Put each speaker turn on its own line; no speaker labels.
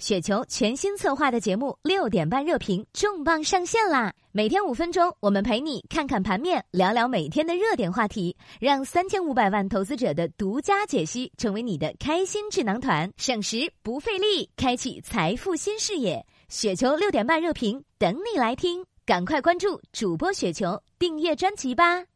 雪球全新策划的节目六点半热评重磅上线啦！每天五分钟我们陪你看看盘面聊聊每天的热点话题让三千五百万投资者的独家解析成为你的开心智囊团。省时不费力开启财富新视野。雪球六点半热评等你来听赶快关注主播雪球订阅专辑吧！